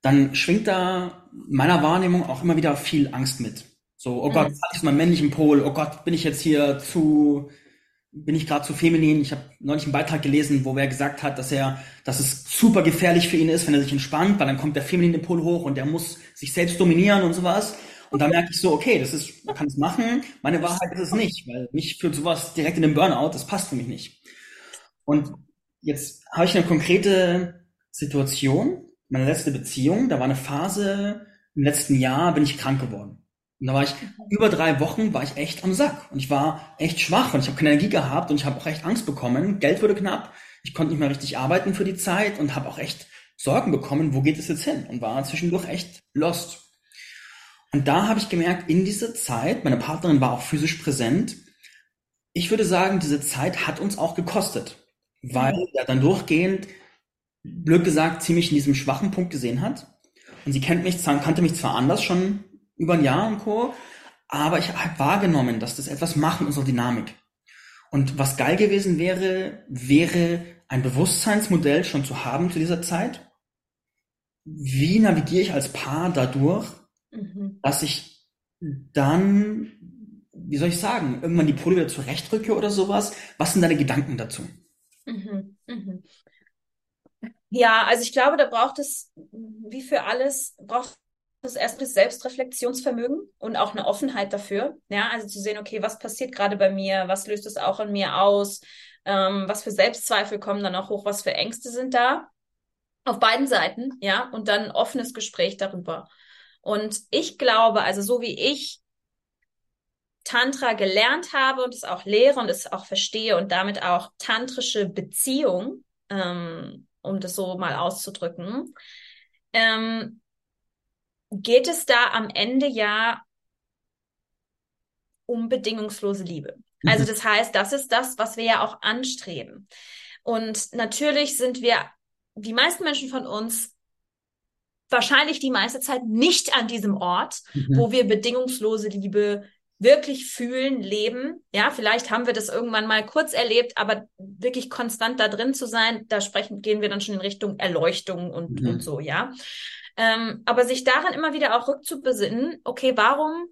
dann schwingt da meiner Wahrnehmung auch immer wieder viel Angst mit. So, oh Gott, mhm. hatte ich meinen männlichen Pol, oh Gott, bin ich jetzt hier zu, bin ich gerade zu feminin? Ich habe neulich einen Beitrag gelesen, wo wer gesagt hat, dass er, dass es super gefährlich für ihn ist, wenn er sich entspannt, weil dann kommt der feminine Pol hoch und der muss sich selbst dominieren und sowas. Und da merke ich so, okay, das ist, man kann es machen, meine Wahrheit ist es nicht, weil mich führt sowas direkt in den Burnout, das passt für mich nicht. Und jetzt habe ich eine konkrete Situation, meine letzte Beziehung, da war eine Phase, im letzten Jahr bin ich krank geworden. Und da war ich über drei Wochen war ich echt am Sack und ich war echt schwach und ich habe keine Energie gehabt und ich habe auch echt Angst bekommen. Geld wurde knapp, ich konnte nicht mehr richtig arbeiten für die Zeit und habe auch echt Sorgen bekommen, wo geht es jetzt hin und war zwischendurch echt lost. Und da habe ich gemerkt, in dieser Zeit, meine Partnerin war auch physisch präsent. Ich würde sagen, diese Zeit hat uns auch gekostet, weil mhm. er dann durchgehend, blöd gesagt, ziemlich in diesem schwachen Punkt gesehen hat. Und sie kennt mich, kannte mich zwar anders schon über ein Jahr und Co. Aber ich habe wahrgenommen, dass das etwas macht mit unserer Dynamik. Und was geil gewesen wäre, wäre ein Bewusstseinsmodell schon zu haben zu dieser Zeit. Wie navigiere ich als Paar dadurch, mhm. dass ich dann wie soll ich sagen, irgendwann die Pole wieder zurechtrücke oder sowas. Was sind deine Gedanken dazu? Mhm, mhm. Ja, also ich glaube, da braucht es, wie für alles, braucht es erst das Selbstreflexionsvermögen und auch eine Offenheit dafür. Ja, also zu sehen, okay, was passiert gerade bei mir? Was löst es auch in mir aus? Ähm, was für Selbstzweifel kommen dann auch hoch? Was für Ängste sind da? Auf beiden Seiten, ja, und dann ein offenes Gespräch darüber. Und ich glaube, also so wie ich Tantra gelernt habe und es auch lehre und es auch verstehe und damit auch tantrische Beziehung, ähm, um das so mal auszudrücken, ähm, geht es da am Ende ja um bedingungslose Liebe. Also mhm. das heißt, das ist das, was wir ja auch anstreben. Und natürlich sind wir, die meisten Menschen von uns, wahrscheinlich die meiste Zeit nicht an diesem Ort, mhm. wo wir bedingungslose Liebe wirklich fühlen, leben. Ja, vielleicht haben wir das irgendwann mal kurz erlebt, aber wirklich konstant da drin zu sein, da sprechen, gehen wir dann schon in Richtung Erleuchtung und, mhm. und so, ja. Ähm, aber sich daran immer wieder auch rückzubesinnen, okay, warum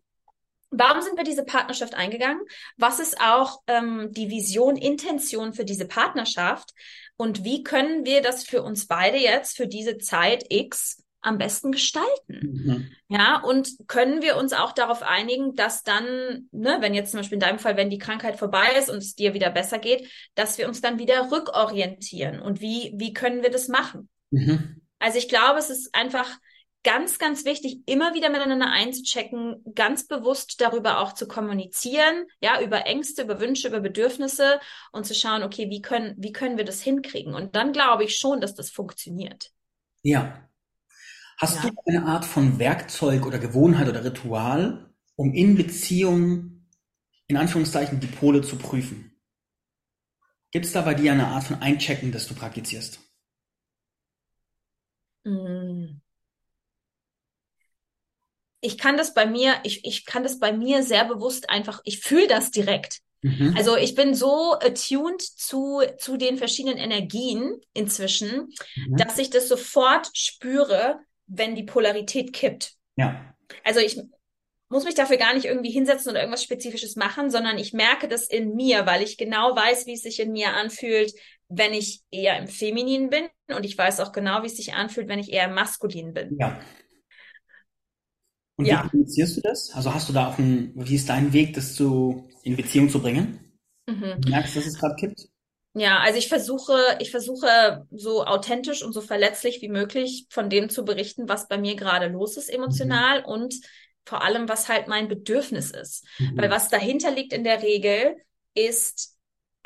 Warum sind wir diese Partnerschaft eingegangen? Was ist auch ähm, die Vision, Intention für diese Partnerschaft? Und wie können wir das für uns beide jetzt für diese Zeit X am besten gestalten? Mhm. Ja, und können wir uns auch darauf einigen, dass dann, ne, wenn jetzt zum Beispiel in deinem Fall, wenn die Krankheit vorbei ist und es dir wieder besser geht, dass wir uns dann wieder rückorientieren? Und wie, wie können wir das machen? Mhm. Also ich glaube, es ist einfach ganz, ganz wichtig, immer wieder miteinander einzuchecken, ganz bewusst darüber auch zu kommunizieren, ja, über Ängste, über Wünsche, über Bedürfnisse und zu schauen, okay, wie können, wie können wir das hinkriegen? Und dann glaube ich schon, dass das funktioniert. Ja, Hast ja. du eine Art von Werkzeug oder Gewohnheit oder Ritual, um in Beziehungen, in Anführungszeichen, die Pole zu prüfen? Gibt es da bei dir eine Art von Einchecken, das du praktizierst? Hm. Ich kann das bei mir, ich, ich kann das bei mir sehr bewusst einfach, ich fühle das direkt. Mhm. Also ich bin so attuned zu, zu den verschiedenen Energien inzwischen, mhm. dass ich das sofort spüre, wenn die Polarität kippt. Ja. Also ich muss mich dafür gar nicht irgendwie hinsetzen oder irgendwas Spezifisches machen, sondern ich merke das in mir, weil ich genau weiß, wie es sich in mir anfühlt, wenn ich eher im Feminin bin und ich weiß auch genau, wie es sich anfühlt, wenn ich eher im Maskulin bin. Ja. Und ja. wie kommunizierst du das? Also hast du da auch ein, wie ist dein Weg, das zu, in Beziehung zu bringen? Mhm. Du merkst, dass es gerade kippt? Ja, also ich versuche, ich versuche so authentisch und so verletzlich wie möglich von dem zu berichten, was bei mir gerade los ist emotional mhm. und vor allem, was halt mein Bedürfnis ist. Mhm. Weil was dahinter liegt in der Regel ist,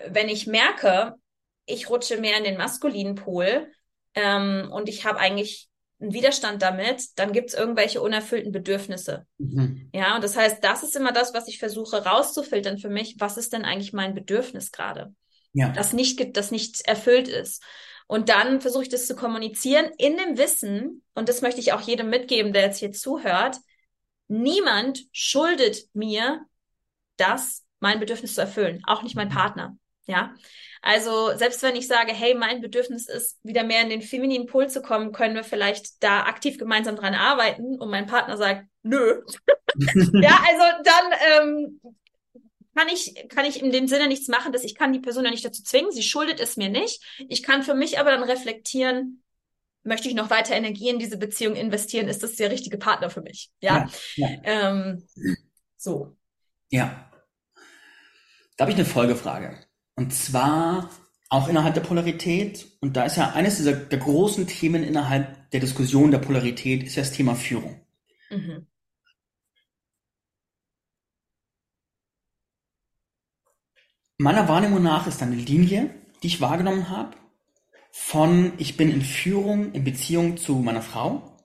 wenn ich merke, ich rutsche mehr in den maskulinen Pol ähm, und ich habe eigentlich einen Widerstand damit, dann gibt es irgendwelche unerfüllten Bedürfnisse. Mhm. Ja, und das heißt, das ist immer das, was ich versuche rauszufiltern für mich. Was ist denn eigentlich mein Bedürfnis gerade? Ja. das nicht, das nicht erfüllt ist. Und dann versuche ich das zu kommunizieren in dem Wissen, und das möchte ich auch jedem mitgeben, der jetzt hier zuhört, niemand schuldet mir das, mein Bedürfnis zu erfüllen, auch nicht mein Partner. Ja, also selbst wenn ich sage, hey, mein Bedürfnis ist, wieder mehr in den femininen Pol zu kommen, können wir vielleicht da aktiv gemeinsam dran arbeiten. Und mein Partner sagt, nö. ja, also dann ähm, kann ich, kann ich in dem Sinne nichts machen, dass ich kann die Person ja nicht dazu zwingen. Sie schuldet es mir nicht. Ich kann für mich aber dann reflektieren, möchte ich noch weiter Energie in diese Beziehung investieren? Ist das der richtige Partner für mich? Ja. ja, ja. Ähm, so. Ja. Da habe ich eine Folgefrage. Und zwar auch innerhalb der Polarität. Und da ist ja eines dieser der großen Themen innerhalb der Diskussion der Polarität ist ja das Thema Führung. Mhm. Meiner Wahrnehmung nach ist eine Linie, die ich wahrgenommen habe, von ich bin in Führung in Beziehung zu meiner Frau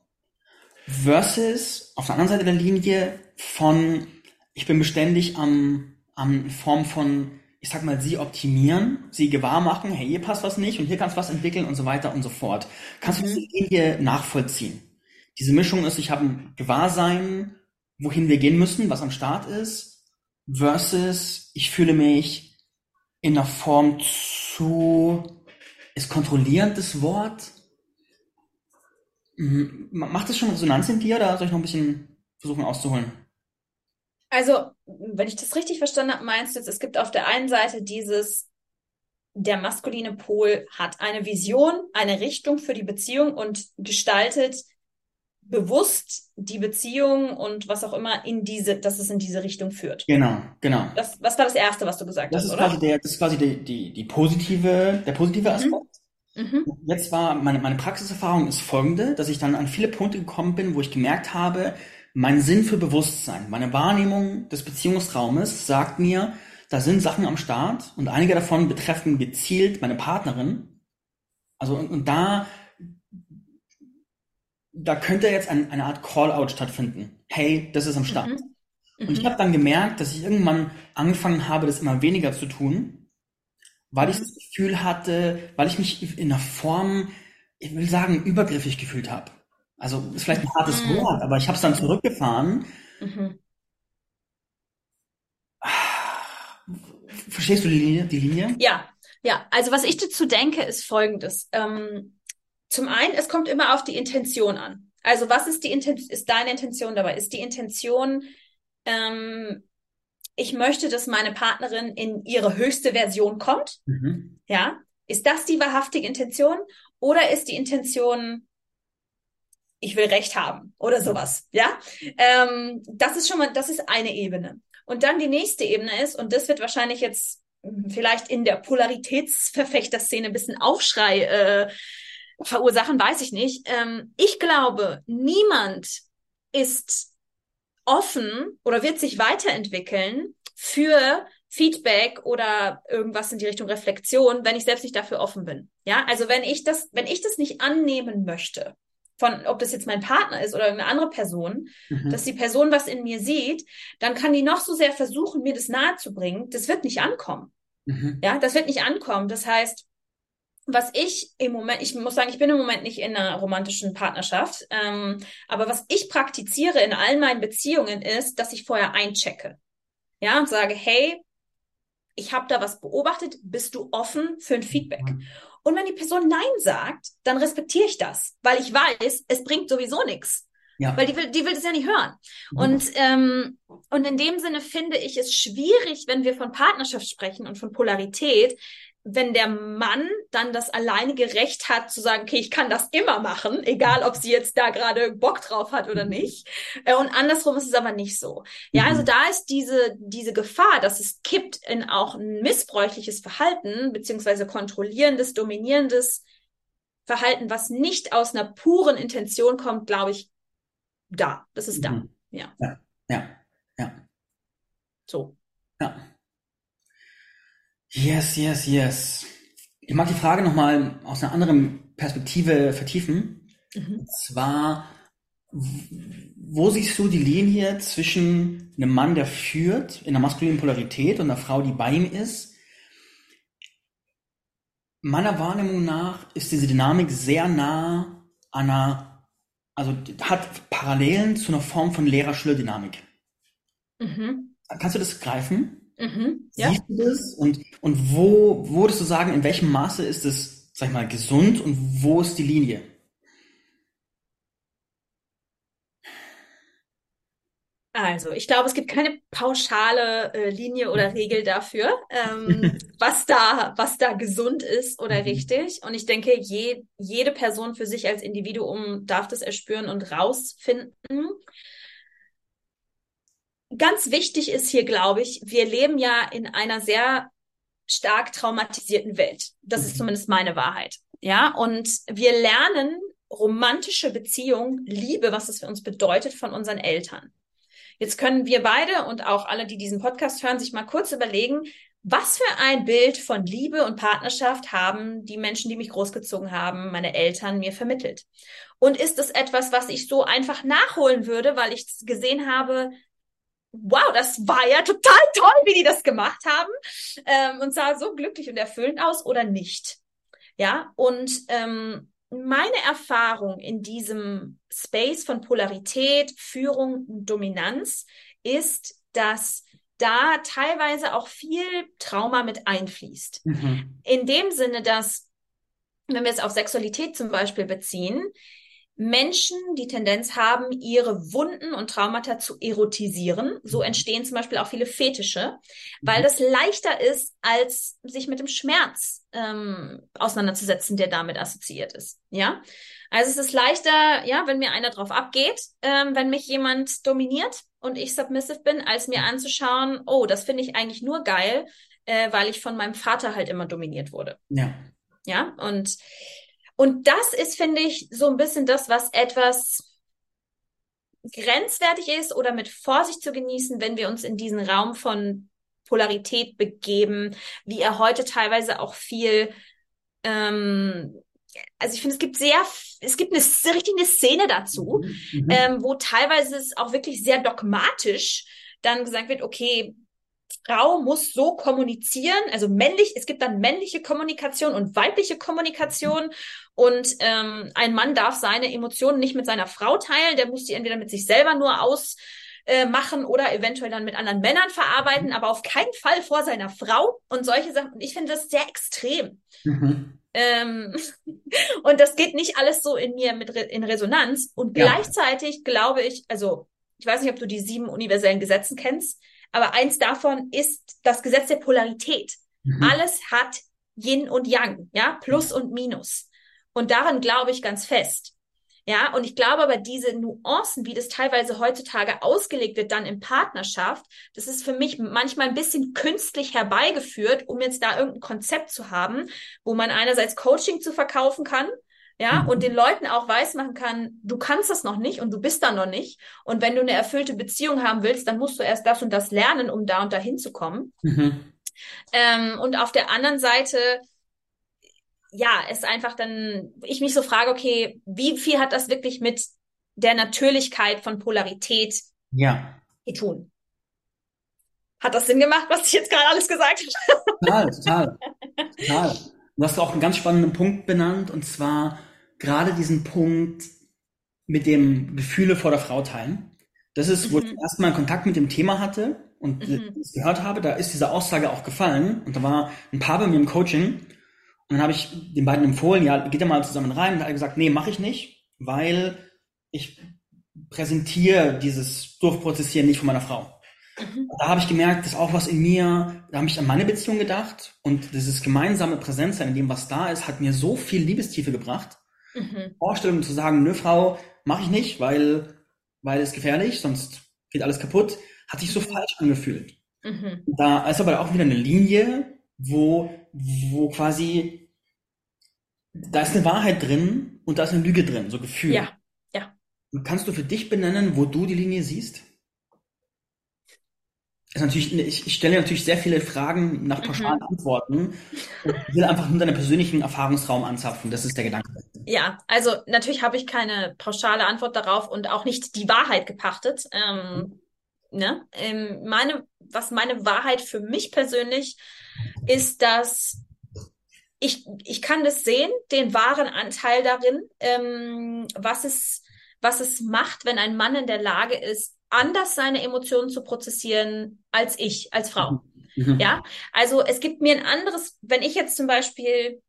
versus auf der anderen Seite der Linie von ich bin beständig am, am Form von, ich sag mal, sie optimieren, sie gewahr machen, hey, hier passt was nicht und hier kannst du was entwickeln und so weiter und so fort. Kannst du mhm. diese Linie nachvollziehen? Diese Mischung ist, ich habe ein Gewahrsein, wohin wir gehen müssen, was am Start ist, versus ich fühle mich in der Form zu, ist kontrollierend das Wort? Mhm. Macht das schon Resonanz in dir oder soll ich noch ein bisschen versuchen auszuholen? Also, wenn ich das richtig verstanden habe, meinst du jetzt, es gibt auf der einen Seite dieses, der maskuline Pol hat eine Vision, eine Richtung für die Beziehung und gestaltet bewusst die Beziehung und was auch immer in diese, dass es in diese Richtung führt. Genau, genau. Das, was war das Erste, was du gesagt Das hast, ist oder? quasi der, das ist quasi die, die, die positive, der positive Mhm. Aspekt. Mhm. Jetzt war meine, meine Praxiserfahrung ist folgende, dass ich dann an viele Punkte gekommen bin, wo ich gemerkt habe, mein Sinn für Bewusstsein, meine Wahrnehmung des Beziehungsraumes sagt mir, da sind Sachen am Start und einige davon betreffen gezielt meine Partnerin. Also und, und da, da könnte jetzt ein, eine Art Call-out stattfinden. Hey, das ist am Start. Mhm. Und ich Mhm. habe dann gemerkt, dass ich irgendwann angefangen habe, das immer weniger zu tun, weil ich Mhm. das Gefühl hatte, weil ich mich in einer Form, ich will sagen, übergriffig gefühlt habe. Also ist vielleicht ein hartes Mhm. Wort, aber ich habe es dann zurückgefahren. Mhm. Verstehst du die Linie? Die Linie? Ja, ja. Also was ich dazu denke, ist Folgendes. Ähm, zum einen, es kommt immer auf die Intention an. Also was ist die Intention, ist deine Intention dabei? Ist die Intention, ähm, ich möchte, dass meine Partnerin in ihre höchste Version kommt? Mhm. Ja. Ist das die wahrhaftige Intention? Oder ist die Intention, ich will Recht haben oder sowas? Ja. Ähm, das ist schon mal, das ist eine Ebene. Und dann die nächste Ebene ist, und das wird wahrscheinlich jetzt mh, vielleicht in der Polaritätsverfechterszene ein bisschen Aufschrei äh, verursachen, weiß ich nicht. Ähm, ich glaube, niemand ist offen oder wird sich weiterentwickeln für Feedback oder irgendwas in die Richtung Reflexion, wenn ich selbst nicht dafür offen bin. Ja, also wenn ich das, wenn ich das nicht annehmen möchte, von ob das jetzt mein Partner ist oder irgendeine andere Person, Mhm. dass die Person was in mir sieht, dann kann die noch so sehr versuchen, mir das nahezubringen. Das wird nicht ankommen. Mhm. Ja, das wird nicht ankommen. Das heißt, was ich im Moment, ich muss sagen, ich bin im Moment nicht in einer romantischen Partnerschaft, ähm, aber was ich praktiziere in allen meinen Beziehungen ist, dass ich vorher einchecke. Ja, und sage, hey, ich habe da was beobachtet, bist du offen für ein Feedback? Und wenn die Person Nein sagt, dann respektiere ich das, weil ich weiß, es bringt sowieso nichts. Ja. Weil die will, die will das ja nicht hören. Mhm. Und, ähm, und in dem Sinne finde ich es schwierig, wenn wir von Partnerschaft sprechen und von Polarität, wenn der Mann dann das alleinige Recht hat zu sagen, okay, ich kann das immer machen, egal ob sie jetzt da gerade Bock drauf hat oder nicht. Äh, Und andersrum ist es aber nicht so. Ja, also Mhm. da ist diese, diese Gefahr, dass es kippt in auch ein missbräuchliches Verhalten, beziehungsweise kontrollierendes, dominierendes Verhalten, was nicht aus einer puren Intention kommt, glaube ich, da. Das ist da. Mhm. Ja, Ja, ja, ja, so. ja. Yes, yes, yes. Ich mag die Frage nochmal aus einer anderen Perspektive vertiefen. Mhm. Und zwar, wo siehst du die Linie zwischen einem Mann, der führt in der maskulinen Polarität und einer Frau, die bei ihm ist? Meiner Wahrnehmung nach ist diese Dynamik sehr nah an einer, also hat Parallelen zu einer Form von Lehrer-Schüler-Dynamik. Mhm. Kannst du das greifen? Mhm. Ja. Siehst du das? Und, und wo, würdest du sagen, in welchem Maße ist es, sag ich mal, gesund und wo ist die Linie? Also, ich glaube, es gibt keine pauschale äh, Linie oder Regel dafür, ähm, was da, was da gesund ist oder Mhm. richtig. Und ich denke, je, jede Person für sich als Individuum darf das erspüren und rausfinden. Ganz wichtig ist hier, glaube ich, wir leben ja in einer sehr stark traumatisierten Welt. Das ist Mhm. zumindest meine Wahrheit. Ja, und wir lernen romantische Beziehung, Liebe, was es für uns bedeutet, von unseren Eltern. Jetzt können wir beide und auch alle, die diesen Podcast hören, sich mal kurz überlegen, was für ein Bild von Liebe und Partnerschaft haben die Menschen, die mich großgezogen haben, meine Eltern mir vermittelt? Und ist es etwas, was ich so einfach nachholen würde, weil ich gesehen habe, wow, das war ja total toll, wie die das gemacht haben ähm, und sah so glücklich und erfüllend aus oder nicht? Ja, und ähm, meine Erfahrung in diesem Space von Polarität, Führung und Dominanz ist, dass da teilweise auch viel Trauma mit einfließt. Mhm. In dem Sinne, dass, wenn wir es auf Sexualität zum Beispiel beziehen, Menschen die Tendenz haben, ihre Wunden und Traumata zu erotisieren. So mhm. entstehen zum Beispiel auch viele Fetische, weil mhm. das leichter ist, als sich mit dem Schmerz ähm, auseinanderzusetzen, der damit assoziiert ist. Ja, also es ist leichter, ja, wenn mir einer drauf abgeht, ähm, wenn mich jemand dominiert und ich submissive bin, als mir anzuschauen, oh, das finde ich eigentlich nur geil, äh, weil ich von meinem Vater halt immer dominiert wurde. Ja. Ja, und und das ist, finde ich, so ein bisschen das, was etwas grenzwertig ist oder mit Vorsicht zu genießen, wenn wir uns in diesen Raum von Polarität begeben, wie er heute teilweise auch viel, ähm, also ich finde, es gibt sehr, es gibt eine richtig eine Szene dazu, mhm. mhm. ähm, wo teilweise es auch wirklich sehr dogmatisch dann gesagt wird, okay, Frau muss so kommunizieren, also männlich, es gibt dann männliche Kommunikation und weibliche Kommunikation und ähm, ein Mann darf seine Emotionen nicht mit seiner Frau teilen, der muss die entweder mit sich selber nur ausmachen äh, oder eventuell dann mit anderen Männern verarbeiten, aber auf keinen Fall vor seiner Frau und solche Sachen. Und ich finde das sehr extrem. Mhm. Ähm, und das geht nicht alles so in mir mit Re in Resonanz. Und ja. gleichzeitig glaube ich, also ich weiß nicht, ob du die sieben universellen Gesetzen kennst. Aber eins davon ist das Gesetz der Polarität. Mhm. Alles hat Yin und Yang, ja, Plus und Minus. Und daran glaube ich ganz fest. Ja, und ich glaube aber diese Nuancen, wie das teilweise heutzutage ausgelegt wird, dann in Partnerschaft, das ist für mich manchmal ein bisschen künstlich herbeigeführt, um jetzt da irgendein Konzept zu haben, wo man einerseits Coaching zu verkaufen kann, ja, mhm. und den Leuten auch weiß machen kann, du kannst das noch nicht und du bist da noch nicht. Und wenn du eine erfüllte Beziehung haben willst, dann musst du erst das und das lernen, um da und da hinzukommen. Mhm. Ähm, und auf der anderen Seite, ja, ist einfach dann, ich mich so frage, okay, wie viel hat das wirklich mit der Natürlichkeit von Polarität ja. zu tun? Hat das Sinn gemacht, was ich jetzt gerade alles gesagt habe? Total, total, total. Du hast auch einen ganz spannenden Punkt benannt, und zwar, gerade diesen Punkt mit dem Gefühle vor der Frau teilen. Das ist, wo mhm. ich erstmal Kontakt mit dem Thema hatte und mhm. das gehört habe, da ist diese Aussage auch gefallen. Und da war ein Paar bei mir im Coaching. Und dann habe ich den beiden empfohlen, ja, geht ja mal zusammen rein. Und da hat er gesagt, nee, mache ich nicht, weil ich präsentiere dieses Durchprozessieren nicht von meiner Frau. Mhm. Da habe ich gemerkt, dass auch was in mir, da habe ich an meine Beziehung gedacht und dieses gemeinsame Präsenzsein in dem, was da ist, hat mir so viel Liebestiefe gebracht. Mhm. Vorstellungen zu sagen, nö, Frau, mache ich nicht, weil, weil es gefährlich, sonst geht alles kaputt, hat sich so mhm. falsch angefühlt. Mhm. Da ist aber auch wieder eine Linie, wo, wo quasi, da ist eine Wahrheit drin und da ist eine Lüge drin, so Gefühl. Ja, ja. kannst du für dich benennen, wo du die Linie siehst? ist natürlich, ich, ich stelle natürlich sehr viele Fragen nach pauschalen mhm. Antworten und will einfach nur deinen persönlichen Erfahrungsraum anzapfen. Das ist der Gedanke. Ja, also natürlich habe ich keine pauschale Antwort darauf und auch nicht die Wahrheit gepachtet. Ähm, mhm. ne? Ähm, meine, was meine Wahrheit für mich persönlich ist, dass ich, ich kann das sehen, den wahren Anteil darin, ähm, was es, was es macht, wenn ein Mann in der Lage ist, anders seine Emotionen zu prozessieren als ich, als Frau. Mhm. Ja, also es gibt mir ein anderes, wenn ich jetzt zum Beispiel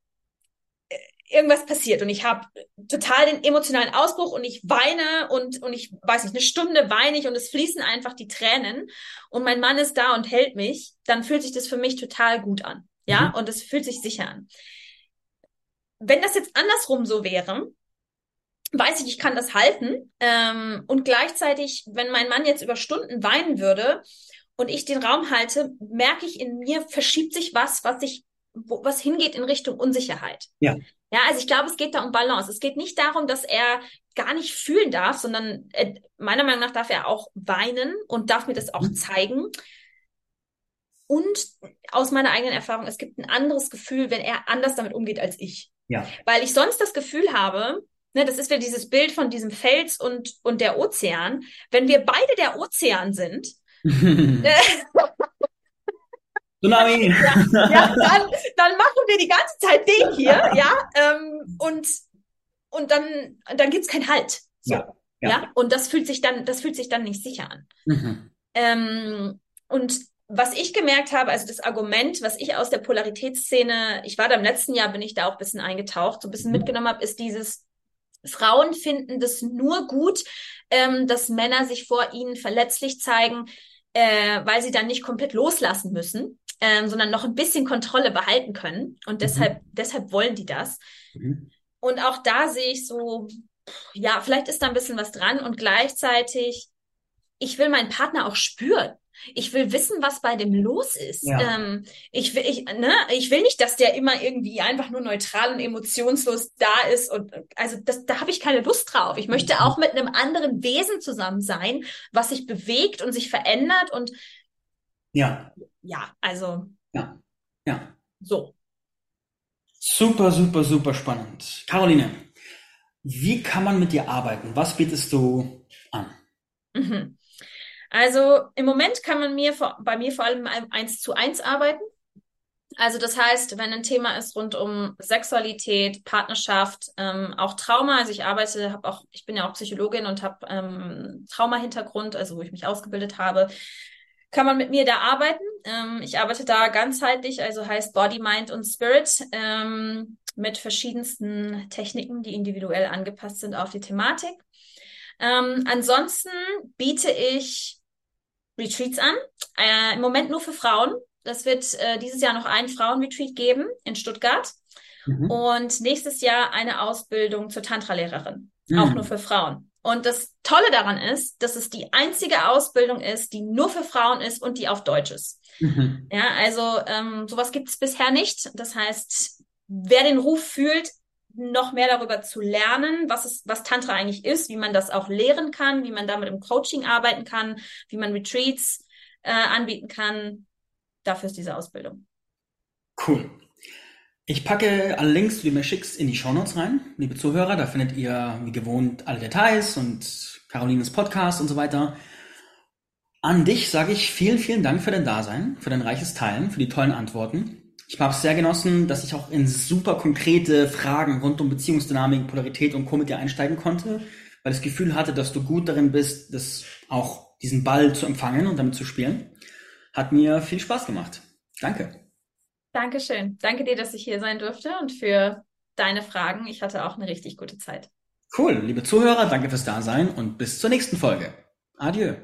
irgendwas passiert und ich habe total den emotionalen Ausbruch und ich weine und, und ich weiß nicht, eine Stunde weine ich und es fließen einfach die Tränen und mein Mann ist da und hält mich, dann fühlt sich das für mich total gut an. Ja, mhm. und es fühlt sich sicher an. Wenn das jetzt andersrum so wäre, weiß ich, ich kann das halten. Ähm, und gleichzeitig, wenn mein Mann jetzt über Stunden weinen würde und ich den Raum halte, merke ich in mir, verschiebt sich was, was sich, wo, was hingeht in Richtung Unsicherheit. Ja. Ja, also ich glaube, es geht da um Balance. Es geht nicht darum, dass er gar nicht fühlen darf, sondern äh, meiner Meinung nach darf er auch weinen und darf mir das auch mhm. zeigen. Und aus meiner eigenen Erfahrung, es gibt ein anderes Gefühl, wenn er anders damit umgeht als ich. Ja. Weil ich sonst das Gefühl habe, Ne, das ist ja dieses Bild von diesem Fels und, und der Ozean. Wenn wir beide der Ozean sind, Tsunami. ja, ja, dann, dann machen wir die ganze Zeit den hier, ja, ähm, und, und dann, dann gibt's keinen Halt. So, ja, ja. ja. Und das fühlt sich dann, das fühlt sich dann nicht sicher an. Mhm. Ähm, und was ich gemerkt habe, also das Argument, was ich aus der Polaritätsszene, ich war da im letzten Jahr, bin ich da auch ein bisschen eingetaucht, so ein bisschen mhm. mitgenommen habe, ist dieses, Frauen finden das nur gut, ähm, dass Männer sich vor ihnen verletzlich zeigen, äh, weil sie dann nicht komplett loslassen müssen, ähm, sondern noch ein bisschen Kontrolle behalten können. Und mhm. deshalb, mhm. deshalb wollen die das. Mhm. Und auch da sehe ich so, ja, vielleicht ist da ein bisschen was dran und gleichzeitig, ich will meinen Partner auch spüren. Ich will wissen, was bei dem los ist. Ja. Ähm, ich, will, ich, ne, ich will nicht, dass der immer irgendwie einfach nur neutral und emotionslos da ist. Und also das, da habe ich keine Lust drauf. Ich möchte mhm. auch mit einem anderen Wesen zusammen sein, was sich bewegt und sich verändert. Und ja, ja, also ja, ja. So. Super, super, super spannend. Caroline, wie kann man mit dir arbeiten? Was bietest du an? Mhm. Also im Moment kann man mir bei mir vor allem eins zu eins arbeiten. Also das heißt, wenn ein Thema ist rund um Sexualität, Partnerschaft, ähm, auch Trauma. Also ich arbeite, habe auch, ich bin ja auch Psychologin und habe ähm, Trauma-Hintergrund, also wo ich mich ausgebildet habe, kann man mit mir da arbeiten. Ähm, ich arbeite da ganzheitlich, also heißt Body, Mind und Spirit ähm, mit verschiedensten Techniken, die individuell angepasst sind auf die Thematik. Ähm, ansonsten biete ich Retreats an. Äh, Im Moment nur für Frauen. Das wird äh, dieses Jahr noch ein Frauenretreat geben in Stuttgart. Mhm. Und nächstes Jahr eine Ausbildung zur Tantra-Lehrerin. Mhm. Auch nur für Frauen. Und das Tolle daran ist, dass es die einzige Ausbildung ist, die nur für Frauen ist und die auf Deutsch ist. Mhm. Ja, also ähm, sowas gibt es bisher nicht. Das heißt, wer den Ruf fühlt, noch mehr darüber zu lernen, was es, was Tantra eigentlich ist, wie man das auch lehren kann, wie man damit im Coaching arbeiten kann, wie man Retreats äh, anbieten kann. Dafür ist diese Ausbildung. Cool. Ich packe alle Links, die du mir schickst, in die Shownotes rein, liebe Zuhörer. Da findet ihr wie gewohnt alle Details und Carolines Podcast und so weiter. An dich sage ich vielen, vielen Dank für dein Dasein, für dein reiches Teilen, für die tollen Antworten. Ich habe es sehr genossen, dass ich auch in super konkrete Fragen rund um Beziehungsdynamik, Polarität und Co. mit dir einsteigen konnte, weil ich das Gefühl hatte, dass du gut darin bist, das auch diesen Ball zu empfangen und damit zu spielen. Hat mir viel Spaß gemacht. Danke. Dankeschön. Danke dir, dass ich hier sein durfte und für deine Fragen. Ich hatte auch eine richtig gute Zeit. Cool. Liebe Zuhörer, danke fürs Dasein und bis zur nächsten Folge. Adieu.